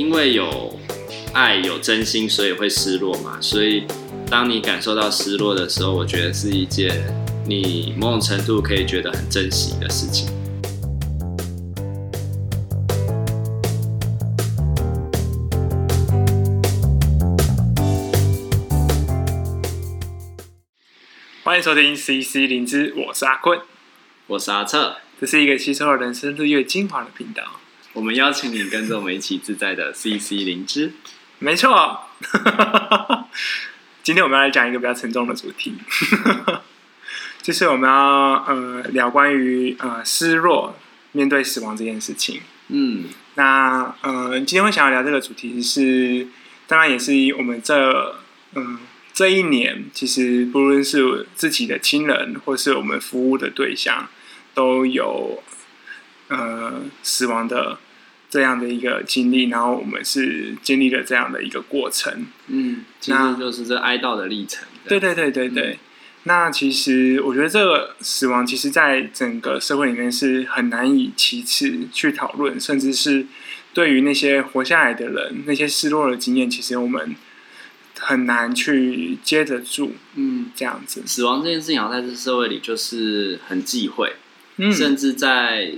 因为有爱有真心，所以会失落嘛。所以当你感受到失落的时候，我觉得是一件你某种程度可以觉得很珍惜的事情。欢迎收听 CC 灵芝，我是阿坤，我是阿策，这是一个吸收了人生日月精华的频道。我们邀请你跟着我们一起自在的 CC 灵芝，没错。今天我们要来讲一个比较沉重的主题，就是我们要呃聊关于呃失落面对死亡这件事情。嗯，那呃今天会想要聊这个主题是，当然也是我们这嗯。呃这一年，其实不论是自己的亲人，或是我们服务的对象，都有呃死亡的这样的一个经历，然后我们是经历了这样的一个过程。嗯，那就是这哀悼的历程。对对对对对。嗯、那其实我觉得这个死亡，其实在整个社会里面是很难以其次去讨论，甚至是对于那些活下来的人，那些失落的经验，其实我们。很难去接得住，嗯，这样子。死亡这件事情，在这社会里就是很忌讳，嗯，甚至在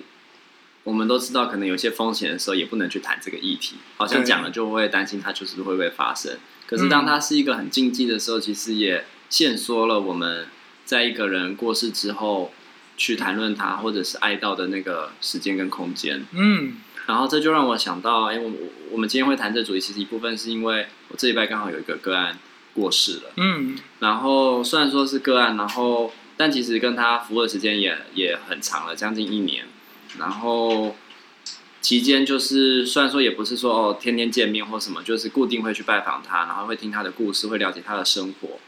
我们都知道可能有些风险的时候，也不能去谈这个议题。好像讲了就会担心它就是会不会发生。可是当它是一个很禁忌的时候，其实也限缩了我们在一个人过世之后去谈论他或者是哀悼的那个时间跟空间，嗯。然后这就让我想到，哎，我我们今天会谈这主题，其实一部分是因为我这礼拜刚好有一个个案过世了，嗯，然后虽然说是个案，然后但其实跟他服务的时间也也很长了，将近一年，然后期间就是虽然说也不是说哦天天见面或什么，就是固定会去拜访他，然后会听他的故事，会了解他的生活，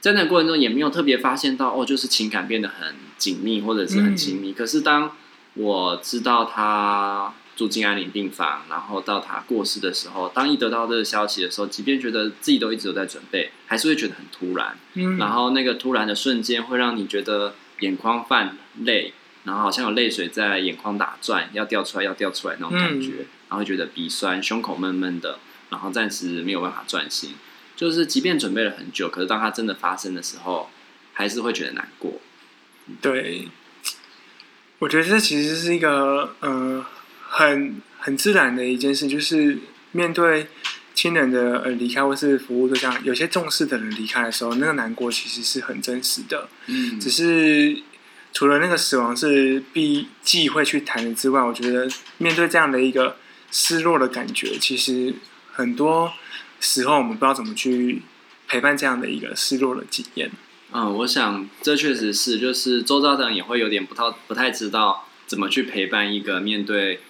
在那过程中也没有特别发现到哦，就是情感变得很紧密或者是很亲密，嗯，可是当我知道他。住进安宁病房，然后到他过世的时候，当一得到这个消息的时候，即便觉得自己都一直有在准备，还是会觉得很突然。嗯，然后那个突然的瞬间，会让你觉得眼眶泛泪，然后好像有泪水在眼眶打转，要掉出来，要掉出来那种感觉，嗯、然后会觉得鼻酸，胸口闷闷的，然后暂时没有办法专心。就是即便准备了很久，可是当它真的发生的时候，还是会觉得难过。对，我觉得这其实是一个呃。很很自然的一件事，就是面对亲人的呃离开，或是服务对象有些重视的人离开的时候，那个难过其实是很真实的。嗯，只是除了那个死亡是必忌讳去谈的之外，我觉得面对这样的一个失落的感觉，其实很多时候我们不知道怎么去陪伴这样的一个失落的经验。嗯，我想这确实是，就是周遭的人也会有点不太不太知道怎么去陪伴一个面对。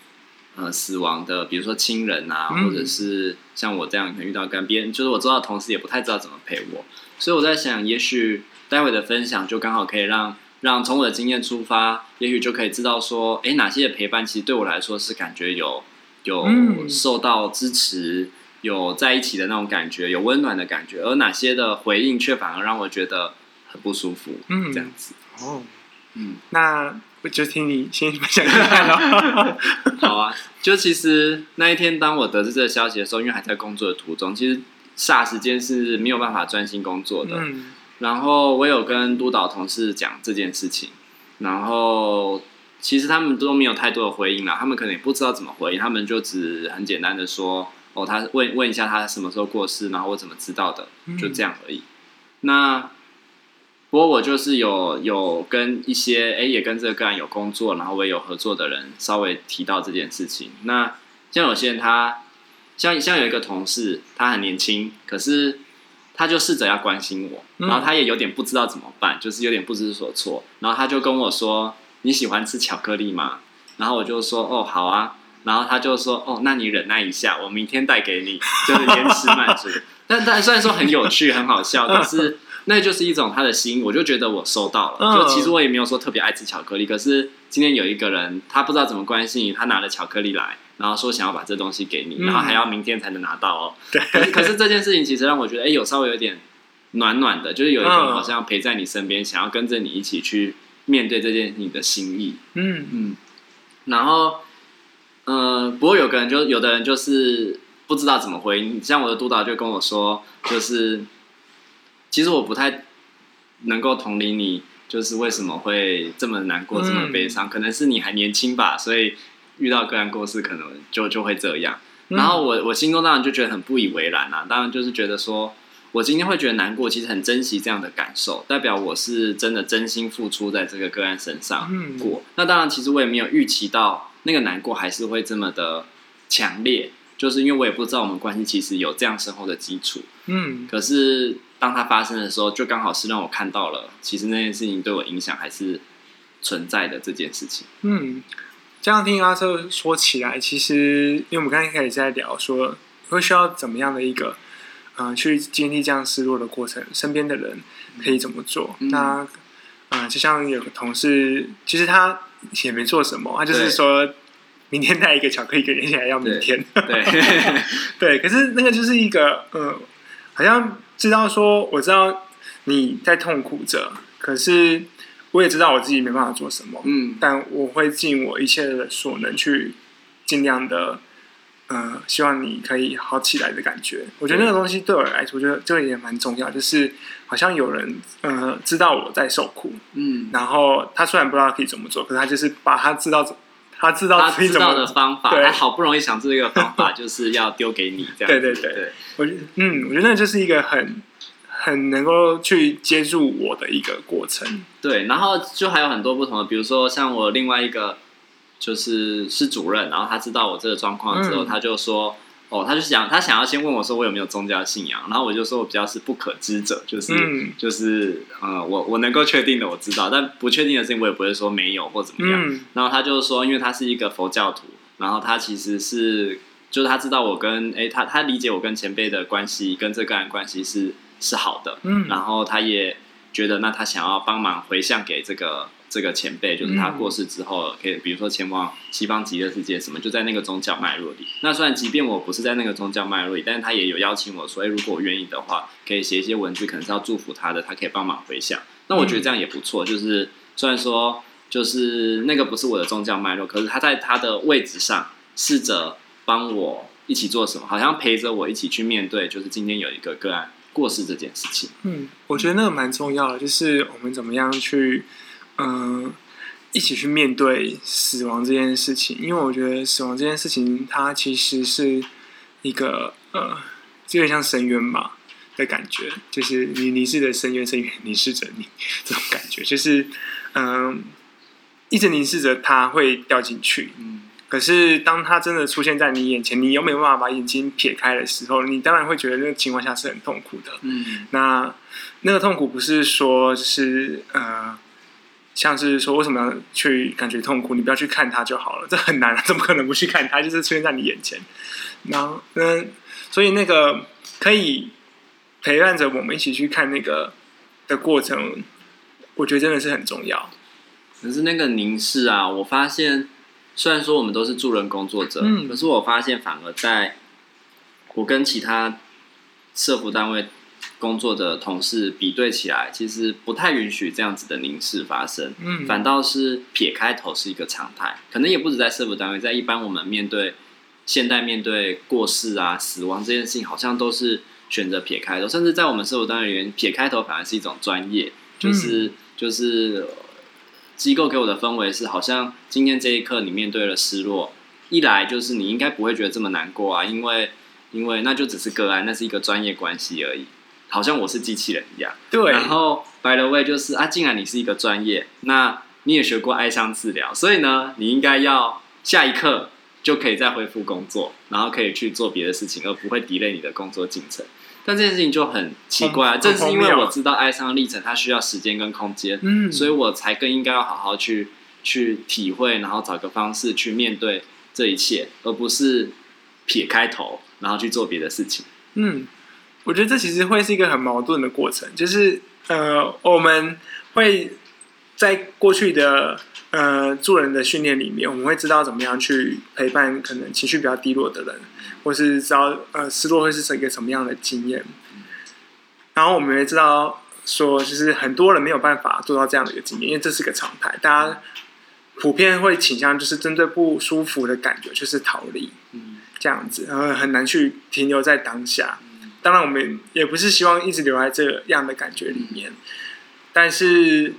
呃，死亡的，比如说亲人啊，或者是像我这样可能遇到跟别人，就是我知道的同事也不太知道怎么陪我，所以我在想，也许待会的分享就刚好可以让让从我的经验出发，也许就可以知道说，哎，哪些的陪伴其实对我来说是感觉有有受到支持，有在一起的那种感觉，有温暖的感觉，而哪些的回应却反而让我觉得很不舒服，嗯，这样子。哦，嗯，那。我就听你先分享看了。好啊，就其实那一天，当我得知这个消息的时候，因为还在工作的途中，其实霎时间是没有办法专心工作的。嗯。然后我有跟督导同事讲这件事情，然后其实他们都没有太多的回应啦，他们可能也不知道怎么回应，他们就只很简单的说：“哦，他问问一下他什么时候过世，然后我怎么知道的，就这样而已。嗯”那。不过我就是有有跟一些哎，也跟这个个案有工作，然后我也有合作的人稍微提到这件事情。那像有些人他像像有一个同事，他很年轻，可是他就试着要关心我，然后他也有点不知道怎么办，就是有点不知所措。然后他就跟我说：“你喜欢吃巧克力吗？”然后我就说：“哦，好啊。”然后他就说：“哦，那你忍耐一下，我明天带给你，就是延迟满足。” 但但虽然说很有趣、很好笑，但是。那就是一种他的心，我就觉得我收到了。就其实我也没有说特别爱吃巧克力，可是今天有一个人，他不知道怎么关心你，他拿了巧克力来，然后说想要把这东西给你，然后还要明天才能拿到哦。对。可是这件事情其实让我觉得，哎，有稍微有点暖暖的，就是有一种好像陪在你身边，想要跟着你一起去面对这件你的心意。嗯嗯。然后，呃，不过有个人就有的人就是不知道怎么回应。像我的督导就跟我说，就是其实我不太能够同理你，就是为什么会这么难过、这么悲伤，嗯、可能是你还年轻吧，所以遇到个案过世，可能就就会这样。然后我我心中当然就觉得很不以为然啊，当然就是觉得说。我今天会觉得难过，其实很珍惜这样的感受，代表我是真的真心付出在这个个案身上过。嗯、那当然，其实我也没有预期到那个难过还是会这么的强烈，就是因为我也不知道我们关系其实有这样深厚的基础。嗯，可是当它发生的时候，就刚好是让我看到了，其实那件事情对我影响还是存在的这件事情。嗯，这样听阿瑟说起来，其实因为我们刚才开始在聊说，会需要怎么样的一个。嗯、呃，去经历这样失落的过程，身边的人可以怎么做？嗯、那啊、呃，就像有个同事，其实他也没做什么，他就是说明天带一个巧克力给人，家要明天。对 对，对，可是那个就是一个，呃，好像知道说，我知道你在痛苦着，可是我也知道我自己没办法做什么，嗯，但我会尽我一切的所能去尽量的。嗯、呃，希望你可以好起来的感觉。我觉得那个东西对我来说，我觉得这个也蛮重要。就是好像有人呃知道我在受苦，嗯，然后他虽然不知道可以怎么做，可是他就是把他知道他知道他知道的方法，对他好不容易想出一个方法，就是要丢给你这样。对对对对，我觉得嗯，我觉得那就是一个很很能够去接住我的一个过程。对，然后就还有很多不同的，比如说像我另外一个。就是是主任，然后他知道我这个状况之后，嗯、他就说：“哦，他就想他想要先问我说我有没有宗教信仰，然后我就说我比较是不可知者，就是、嗯、就是呃，我我能够确定的我知道，但不确定的事情我也不会说没有或怎么样。嗯、然后他就说，因为他是一个佛教徒，然后他其实是就是他知道我跟哎他他理解我跟前辈的关系跟这个人关系是是好的，嗯，然后他也觉得那他想要帮忙回向给这个。”这个前辈就是他过世之后，可以比如说前往西方极乐世界什么，就在那个宗教脉络里。那虽然即便我不是在那个宗教脉络里，但是他也有邀请我说，哎，如果我愿意的话，可以写一些文字，可能是要祝福他的，他可以帮忙回想。那我觉得这样也不错。就是虽然说就是那个不是我的宗教脉络，可是他在他的位置上试着帮我一起做什么，好像陪着我一起去面对，就是今天有一个个案过世这件事情。嗯，我觉得那个蛮重要的，就是我们怎么样去。嗯，一起去面对死亡这件事情，因为我觉得死亡这件事情，它其实是一个呃，有点像深渊嘛的感觉，就是你凝视着深渊，深渊凝视着你这种感觉，就是嗯，一直凝视着它会掉进去，嗯，可是当它真的出现在你眼前，你又没有办法把眼睛撇开的时候，你当然会觉得那个情况下是很痛苦的，嗯，那那个痛苦不是说就是呃。像是说，为什么要去感觉痛苦？你不要去看它就好了，这很难啊，怎么可能不去看它？就是出现在你眼前。然后，嗯，所以那个可以陪伴着我们一起去看那个的过程，我觉得真的是很重要。可是那个凝视啊，我发现，虽然说我们都是助人工作者，嗯，可是我发现反而在我跟其他社福单位。工作的同事比对起来，其实不太允许这样子的凝视发生，嗯，反倒是撇开头是一个常态。可能也不止在社服单位，在一般我们面对现代面对过世啊、死亡这件事情，好像都是选择撇开头。甚至在我们社服单位里面，撇开头反而是一种专业，就是、嗯、就是机构给我的氛围是，好像今天这一刻你面对了失落，一来就是你应该不会觉得这么难过啊，因为因为那就只是个案，那是一个专业关系而已。好像我是机器人一样，对。然后，by the way，就是啊，既然你是一个专业，那你也学过哀伤治疗，所以呢，你应该要下一刻就可以再恢复工作，然后可以去做别的事情，而不会 delay 你的工作进程。但这件事情就很奇怪啊，正是因为我知道哀伤历程它需要时间跟空间，嗯，所以我才更应该要好好去去体会，然后找个方式去面对这一切，而不是撇开头，然后去做别的事情，嗯。我觉得这其实会是一个很矛盾的过程，就是呃，我们会在过去的呃助人的训练里面，我们会知道怎么样去陪伴可能情绪比较低落的人，或是知道呃失落会是一个什么样的经验。然后我们也知道说，就是很多人没有办法做到这样的一个经验，因为这是个常态，大家普遍会倾向就是针对不舒服的感觉就是逃离。嗯这样子，然后很难去停留在当下。当然，我们也不是希望一直留在这样的感觉里面，但是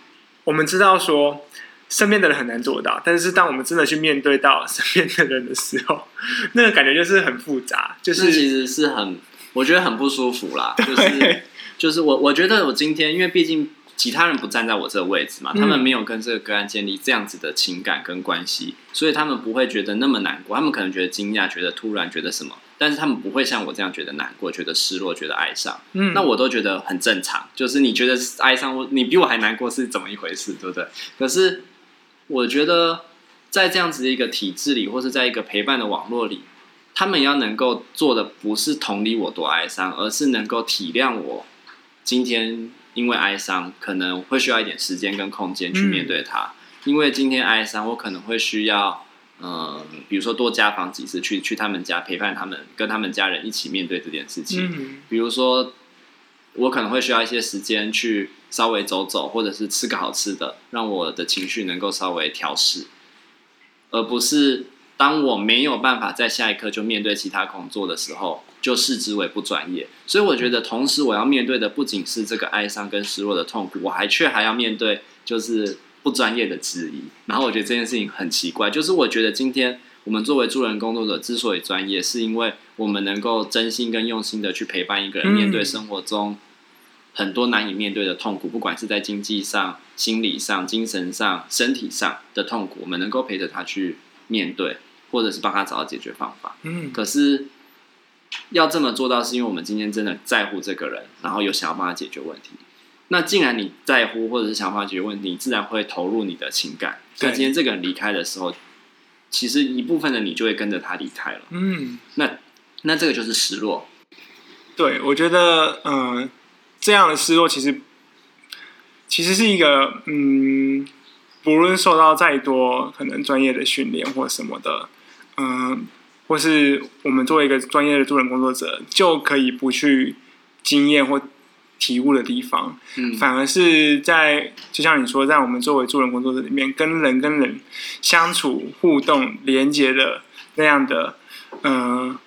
我们知道说，身边的人很难做到。但是，当我们真的去面对到身边的人的时候，那个感觉就是很复杂，就是其实是很，我觉得很不舒服啦。就是，就是我我觉得我今天，因为毕竟。其他人不站在我这个位置嘛，他们没有跟这个个案建立这样子的情感跟关系，所以他们不会觉得那么难过。他们可能觉得惊讶，觉得突然，觉得什么，但是他们不会像我这样觉得难过，觉得失落，觉得哀伤。嗯，那我都觉得很正常。就是你觉得哀伤，你比我还难过是怎么一回事，对不对？可是我觉得在这样子的一个体制里，或是在一个陪伴的网络里，他们要能够做的不是同理我多哀伤，而是能够体谅我今天。因为哀伤，可能会需要一点时间跟空间去面对它。嗯、因为今天哀伤，我可能会需要，嗯、呃，比如说多家访几次，去去他们家陪伴他们，跟他们家人一起面对这件事情。嗯、比如说，我可能会需要一些时间去稍微走走，或者是吃个好吃的，让我的情绪能够稍微调试，而不是当我没有办法在下一刻就面对其他工作的时候。就视之为不专业，所以我觉得，同时我要面对的不仅是这个哀伤跟失落的痛苦，我还却还要面对就是不专业的质疑。然后我觉得这件事情很奇怪，就是我觉得今天我们作为助人工作者之所以专业，是因为我们能够真心跟用心的去陪伴一个人面对生活中很多难以面对的痛苦，不管是在经济上、心理上、精神上、身体上的痛苦，我们能够陪着他去面对，或者是帮他找到解决方法。嗯，可是。要这么做到，是因为我们今天真的在乎这个人，然后有想要帮他解决问题。那既然你在乎，或者是想帮他解决问题，你自然会投入你的情感。那今天这个人离开的时候，其实一部分的你就会跟着他离开了。嗯，那那这个就是失落。对，我觉得，嗯、呃，这样的失落其实其实是一个，嗯，不论受到再多可能专业的训练或什么的，嗯、呃。或是我们作为一个专业的助人工作者，就可以不去经验或体悟的地方，嗯，反而是在就像你说，在我们作为助人工作者里面，跟人跟人相处、互动、连接的那样的，嗯、呃，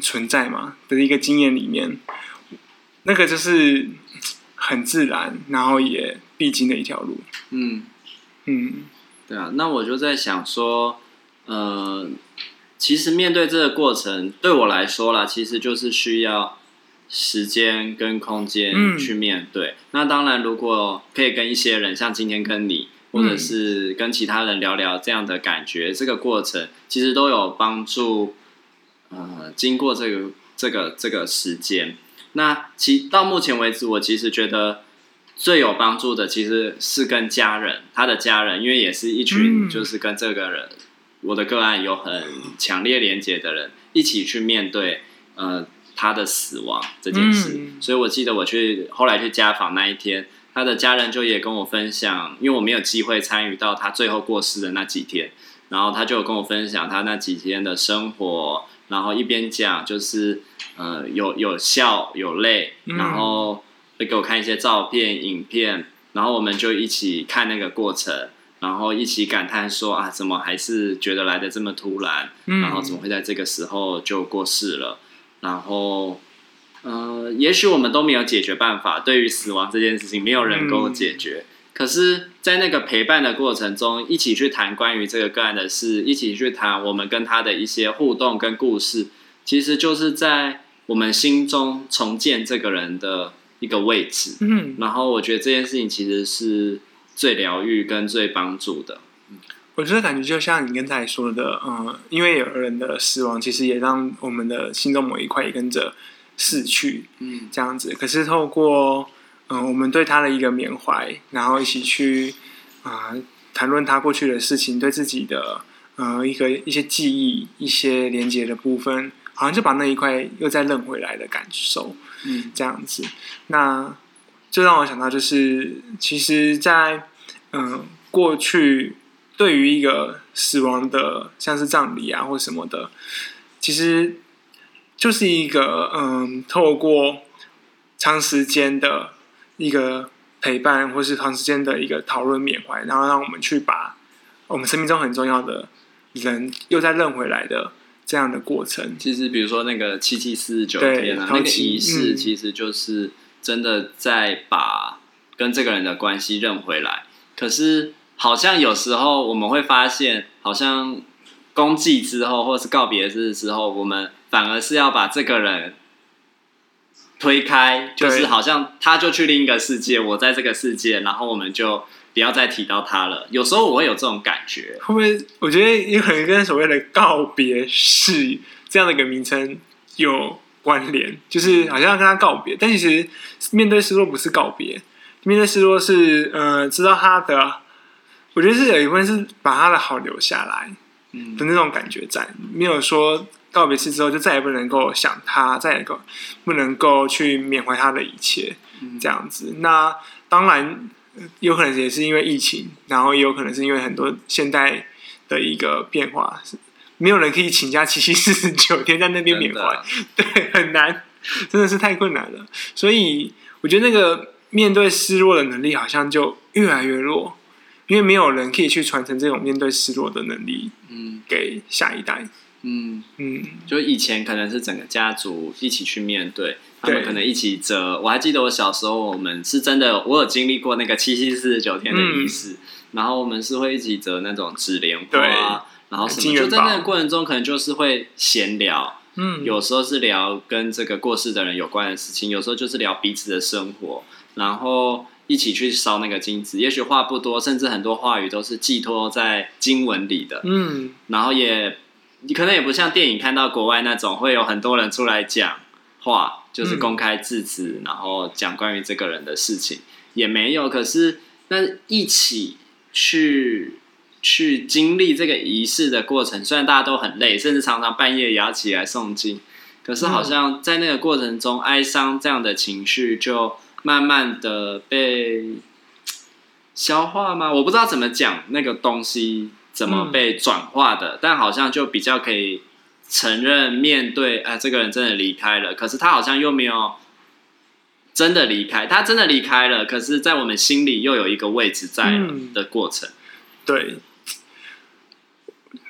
存在嘛的一个经验里面，那个就是很自然，然后也必经的一条路，嗯。嗯，对啊，那我就在想说，呃。其实面对这个过程，对我来说啦，其实就是需要时间跟空间去面对。嗯、那当然，如果可以跟一些人，像今天跟你，或者是跟其他人聊聊这样的感觉，嗯、这个过程其实都有帮助。呃，经过这个这个这个时间，那其到目前为止，我其实觉得最有帮助的，其实是跟家人，他的家人，因为也是一群，就是跟这个人。嗯我的个案有很强烈连接的人一起去面对呃他的死亡这件事，嗯、所以我记得我去后来去家访那一天，他的家人就也跟我分享，因为我没有机会参与到他最后过世的那几天，然后他就跟我分享他那几天的生活，然后一边讲就是呃有有笑有泪，然后会给我看一些照片影片，然后我们就一起看那个过程。然后一起感叹说啊，怎么还是觉得来的这么突然？嗯、然后怎么会在这个时候就过世了？然后，呃，也许我们都没有解决办法，对于死亡这件事情，没有人能够解决。嗯、可是，在那个陪伴的过程中，一起去谈关于这个个案的事，一起去谈我们跟他的一些互动跟故事，其实就是在我们心中重建这个人的一个位置。嗯，然后我觉得这件事情其实是。最疗愈跟最帮助的，我觉得感觉就像你刚才说的，嗯，因为有人的死亡，其实也让我们的心中某一块也跟着逝去，嗯，这样子。可是透过，嗯，我们对他的一个缅怀，然后一起去啊、嗯、谈论他过去的事情，对自己的，呃，一个一些记忆、一些连接的部分，好像就把那一块又再认回来的感受，嗯，这样子。那。这让我想到，就是其实在，在嗯过去，对于一个死亡的，像是葬礼啊或什么的，其实就是一个嗯透过长时间的一个陪伴，或是长时间的一个讨论缅怀，然后让我们去把我们生命中很重要的人又再认回来的这样的过程。其实，比如说那个七七四十九天啊，那个仪式其实就是真的在把跟这个人的关系认回来。可是，好像有时候我们会发现，好像公祭之后，或是告别日之后，我们反而是要把这个人推开，就是好像他就去另一个世界，我在这个世界，然后我们就。不要再提到他了。有时候我会有这种感觉，会不会？我觉得有可能跟所谓的告别式这样的一个名称有关联，就是好像要跟他告别，但其实面对失落不是告别，面对失落是呃，知道他的，我觉得是有一部分是把他的好留下来，嗯的那种感觉在，没有说告别式之后就再也不能够想他，再也够不能够去缅怀他的一切，这样子。那当然。有可能也是因为疫情，然后也有可能是因为很多现代的一个变化，没有人可以请假七七四十九天在那边缅怀，对，很难，真的是太困难了。所以我觉得那个面对失落的能力好像就越来越弱，因为没有人可以去传承这种面对失落的能力，嗯，给下一代，嗯。嗯，就以前可能是整个家族一起去面对。他们可能一起折，我还记得我小时候，我们是真的，我有经历过那个七七四十九天的仪式，嗯、然后我们是会一起折那种纸莲花，然后什么，就在那个过程中，可能就是会闲聊，嗯，有时候是聊跟这个过世的人有关的事情，有时候就是聊彼此的生活，然后一起去烧那个金子，也许话不多，甚至很多话语都是寄托在经文里的，嗯，然后也你可能也不像电影看到国外那种会有很多人出来讲话。就是公开致辞，嗯、然后讲关于这个人的事情也没有。可是那一起去去经历这个仪式的过程，虽然大家都很累，甚至常常半夜也要起来诵经，可是好像在那个过程中，哀伤这样的情绪就慢慢的被消化吗？我不知道怎么讲那个东西怎么被转化的，嗯、但好像就比较可以。承认面对，啊，这个人真的离开了，可是他好像又没有真的离开，他真的离开了，可是，在我们心里又有一个位置在的过程。嗯、对，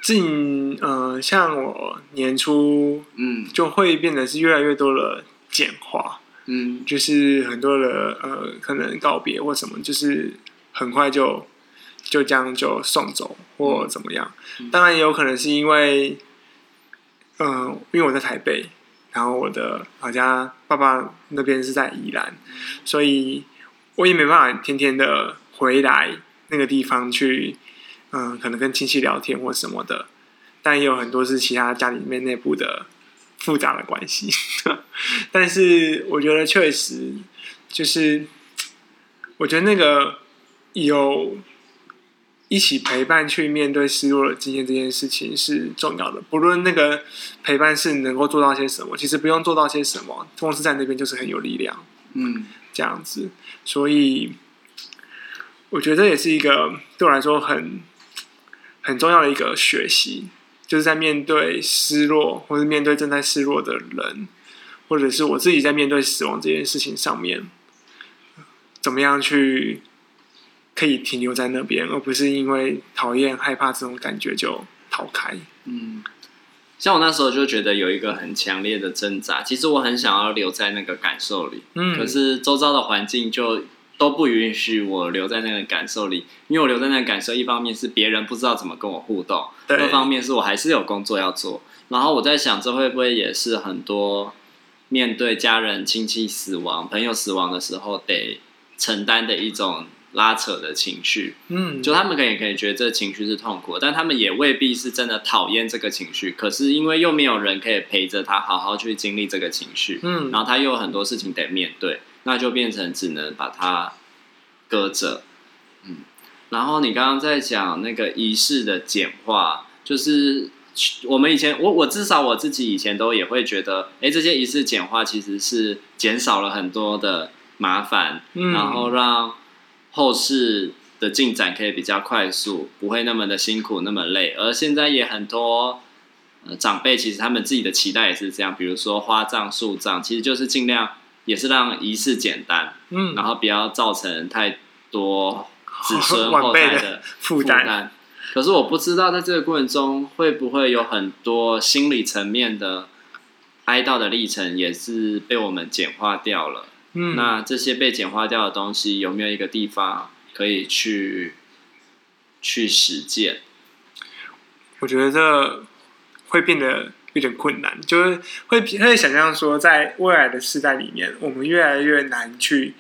近呃，像我年初，嗯，就会变得是越来越多的简化，嗯，就是很多的呃，可能告别或什么，就是很快就就这样就送走或怎么样。嗯、当然也有可能是因为。嗯，因为我在台北，然后我的老家爸爸那边是在宜兰，所以我也没办法天天的回来那个地方去，嗯，可能跟亲戚聊天或什么的。但也有很多是其他家里面内部的复杂的关系。但是我觉得确实就是，我觉得那个有。一起陪伴去面对失落的经验这件事情是重要的，不论那个陪伴是能够做到些什么，其实不用做到些什么，公司在那边就是很有力量，嗯，这样子，所以我觉得这也是一个对我来说很很重要的一个学习，就是在面对失落，或是面对正在失落的人，或者是我自己在面对死亡这件事情上面，怎么样去。可以停留在那边，而不是因为讨厌、害怕这种感觉就逃开。嗯，像我那时候就觉得有一个很强烈的挣扎，其实我很想要留在那个感受里，嗯，可是周遭的环境就都不允许我留在那个感受里，因为我留在那个感受，一方面是别人不知道怎么跟我互动，对二方面是我还是有工作要做。然后我在想，这会不会也是很多面对家人、亲戚死亡、朋友死亡的时候得承担的一种。拉扯的情绪，嗯，就他们可以可以觉得这情绪是痛苦，但他们也未必是真的讨厌这个情绪。可是因为又没有人可以陪着他好好去经历这个情绪，嗯，然后他又有很多事情得面对，那就变成只能把它搁着，嗯。然后你刚刚在讲那个仪式的简化，就是我们以前我我至少我自己以前都也会觉得，哎，这些仪式简化其实是减少了很多的麻烦，嗯，然后让。后事的进展可以比较快速，不会那么的辛苦，那么累。而现在也很多呃长辈，其实他们自己的期待也是这样，比如说花葬、树葬，其实就是尽量也是让仪式简单，嗯，然后不要造成太多子孙后代的负担。可是我不知道在这个过程中会不会有很多心理层面的哀悼的历程，也是被我们简化掉了。嗯，那这些被简化掉的东西，有没有一个地方可以去去实践？我觉得这会变得有点困难，就是会会想象说，在未来的世代里面，我们越来越难去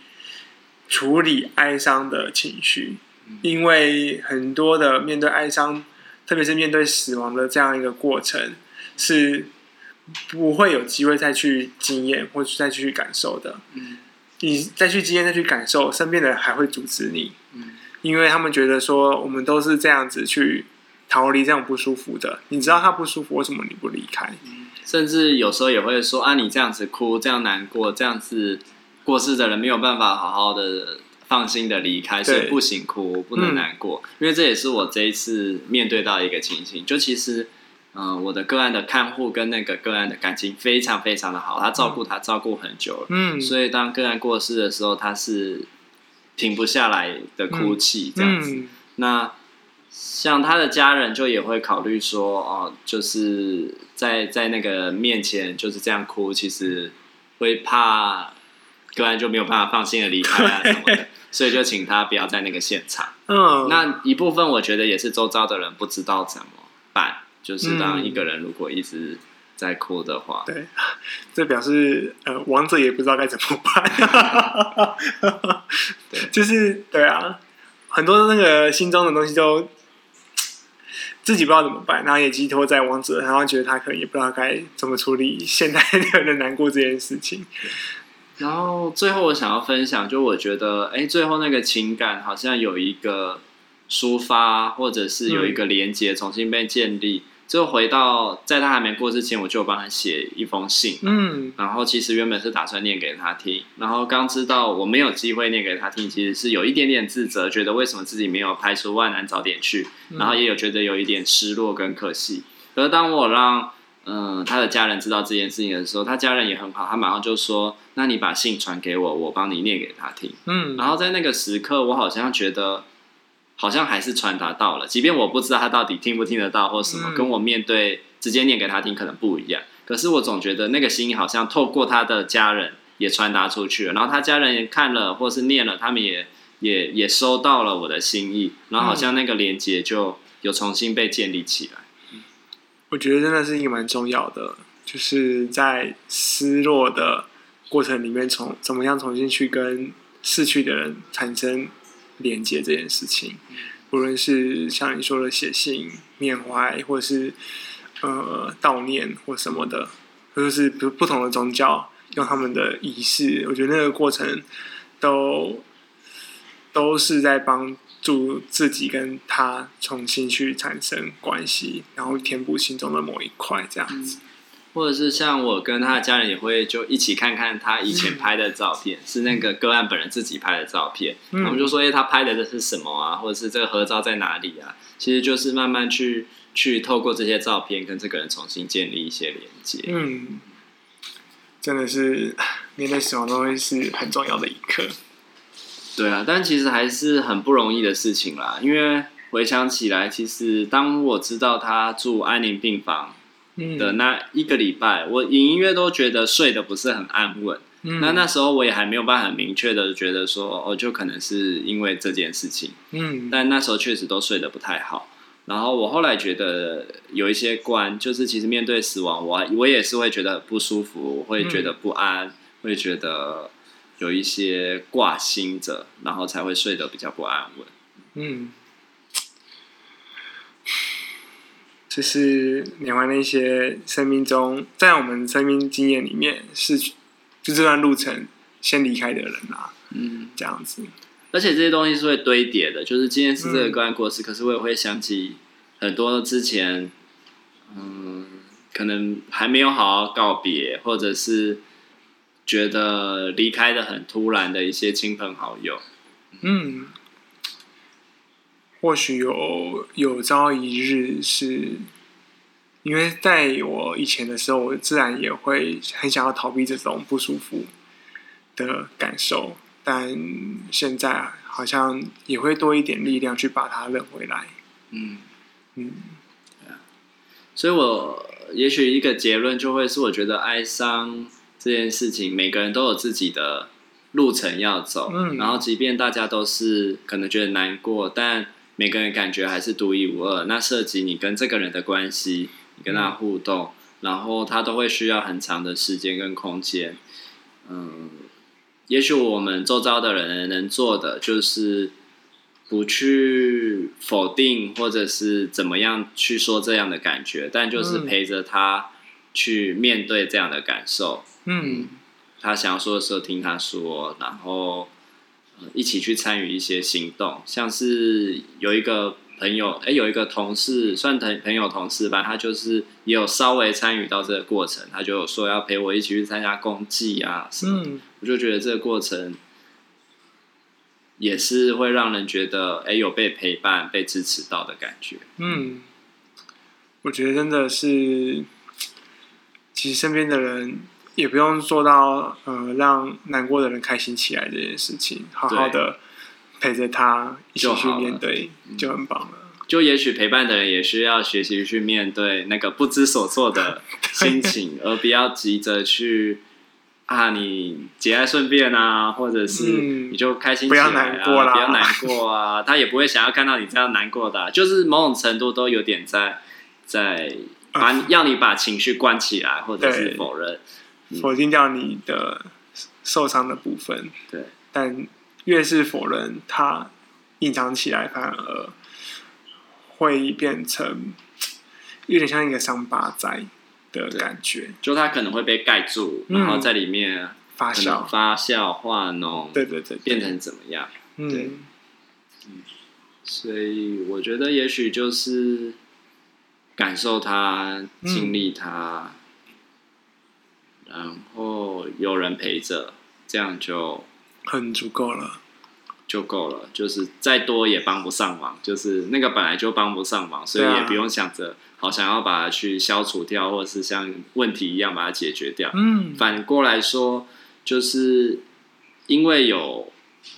处理哀伤的情绪。因为很多的面对哀伤，特别是面对死亡的这样一个过程，是不会有机会再去经验或者再去感受的。嗯，你再去经验、再去感受，身边的人还会阻止你。嗯，因为他们觉得说，我们都是这样子去逃离这样不舒服的。你知道他不舒服，为什么你不离开？甚至有时候也会说啊，你这样子哭，这样难过，这样子过世的人没有办法好好的。放心的离开，所以不行哭，不能难过，嗯，因为这也是我这一次面对到一个情形。就其实，嗯、呃，我的个案的看护跟那个个案的感情非常非常的好，他照顾他照顾很久了，嗯，所以当个案过世的时候，他是停不下来的哭泣这样子。嗯嗯、那像他的家人就也会考虑说，哦，就是在在那个面前就是这样哭，其实会怕。个案就没有办法放心的离开啊什么的，所以就请他不要在那个现场。嗯，那一部分我觉得也是周遭的人不知道怎么办，就是当一个人如果一直在哭的话，对，这表示呃王者也不知道该怎么办。对，就是对啊，很多那个心中的东西都 自己不知道怎么办，然后也寄托在王者，然后觉得他可能也不知道该怎么处理现在的人难过这件事情。然后最后我想要分享，就我觉得，哎，最后那个情感好像有一个抒发，或者是有一个连接重新被建立。就回到在他还没过世前，我就帮他写一封信。嗯，然后其实原本是打算念给他听，然后刚知道我没有机会念给他听，其实是有一点点自责，觉得为什么自己没有排除万难早点去，然后也有觉得有一点失落跟可惜。可是当我让嗯，他的家人知道这件事情的时候，他家人也很好，他马上就说：“那你把信传给我，我帮你念给他听。”嗯，然后在那个时刻，我好像觉得，好像还是传达到了，即便我不知道他到底听不听得到或什么，跟我面对直接念给他听可能不一样。可是我总觉得那个心意好像透过他的家人也传达出去了，然后他家人也看了或是念了，他们也也也收到了我的心意，然后好像那个连接就有重新被建立起来。我觉得真的是一个蛮重要的，就是在失落的过程里面，从怎么样重新去跟逝去的人产生连接这件事情，无论是像你说的写信缅怀，或是呃悼念或什么的，或者是不不同的宗教用他们的仪式，我觉得那个过程都都是在帮。助自己跟他重新去产生关系，然后填补心中的某一块，这样子。或者是像我跟他的家人也会就一起看看他以前拍的照片，嗯、是那个个案本人自己拍的照片。我们、嗯、就说：“哎，他拍的这是什么啊？或者是这个合照在哪里啊？”其实就是慢慢去去透过这些照片跟这个人重新建立一些连接。嗯，真的是面对死亡都会是很重要的一刻。对啊，但其实还是很不容易的事情啦。因为回想起来，其实当我知道他住安宁病房的那一个礼拜，嗯、我隐隐约都觉得睡得不是很安稳。嗯、那那时候我也还没有办法很明确的觉得说，哦，就可能是因为这件事情。嗯，但那时候确实都睡得不太好。然后我后来觉得有一些关，就是其实面对死亡，我我也是会觉得不舒服，我会觉得不安，嗯、会觉得。有一些挂心着，然后才会睡得比较不安稳。嗯，就是缅怀那些生命中，在我们生命经验里面是就这段路程先离开的人啊。嗯，这样子。而且这些东西是会堆叠的，就是今天是这个个案过世，嗯、可是我也会想起很多之前，嗯，可能还没有好好告别，或者是。觉得离开的很突然的一些亲朋好友，嗯，或许有有朝一日是，因为在我以前的时候，我自然也会很想要逃避这种不舒服的感受，但现在好像也会多一点力量去把它认回来，嗯，嗯。所以我也许一个结论就会是，我觉得哀伤这件事情，每个人都有自己的路程要走。嗯，然后即便大家都是可能觉得难过，但每个人感觉还是独一无二。那涉及你跟这个人的关系，你跟他互动，嗯、然后他都会需要很长的时间跟空间。嗯，也许我们周遭的人能做的就是不去否定，或者是怎么样去说这样的感觉，但就是陪着他去面对这样的感受。嗯，他想要说的时候听他说，然后一起去参与一些行动，像是有一个。朋友，哎，有一个同事，算朋朋友同事吧，他就是也有稍微参与到这个过程，他就说要陪我一起去参加公祭啊什么，嗯，我就觉得这个过程也是会让人觉得，哎，有被陪伴、被支持到的感觉。嗯，我觉得真的是，其实身边的人也不用做到，呃，让难过的人开心起来这件事情，好好的。陪着他一起去面对就，就很棒了。就也许陪伴的人也需要学习去面对那个不知所措的 心情，而不要急着去啊，你节哀顺变啊，或者是你就开心起来啊，不要难过啦，不要难过啊。他也不会想要看到你这样难过的啊，就是某种程度都有点在在把你要你把情绪关起来，或者是否认，否定掉你的受伤的部分。对，但。越是否认，它隐藏起来，反而会变成有点像一个伤疤在的感觉。就它可能会被盖住，然后在里面发酵、发酵、化脓。对对对，变成怎么样？对，嗯。所以我觉得，也许就是感受它，经历它，然后有人陪着，这样就。很足够了，就够了。就是再多也帮不上忙，就是那个本来就帮不上忙，所以也不用想着好想要把它去消除掉，或者是像问题一样把它解决掉。嗯，反过来说，就是因为有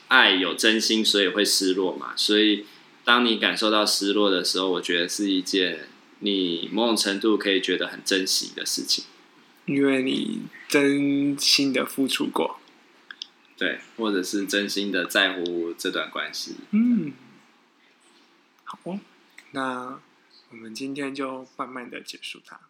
爱、有真心，所以会失落嘛。所以当你感受到失落的时候，我觉得是一件你某种程度可以觉得很珍惜的事情，因为你真心的付出过。对，或者是真心的在乎这段关系。嗯，好，那我们今天就慢慢的结束它。